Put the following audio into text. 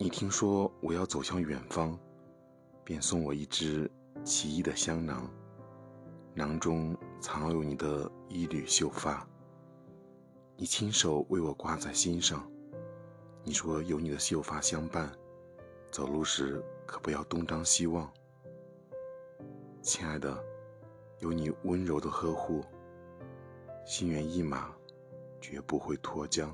你听说我要走向远方便送我一只奇异的香囊囊中藏有你的一缕秀发。你亲手为我挂在心上你说有你的秀发相伴走路时可不要东张西望。亲爱的有你温柔的呵护心猿意马绝不会脱缰。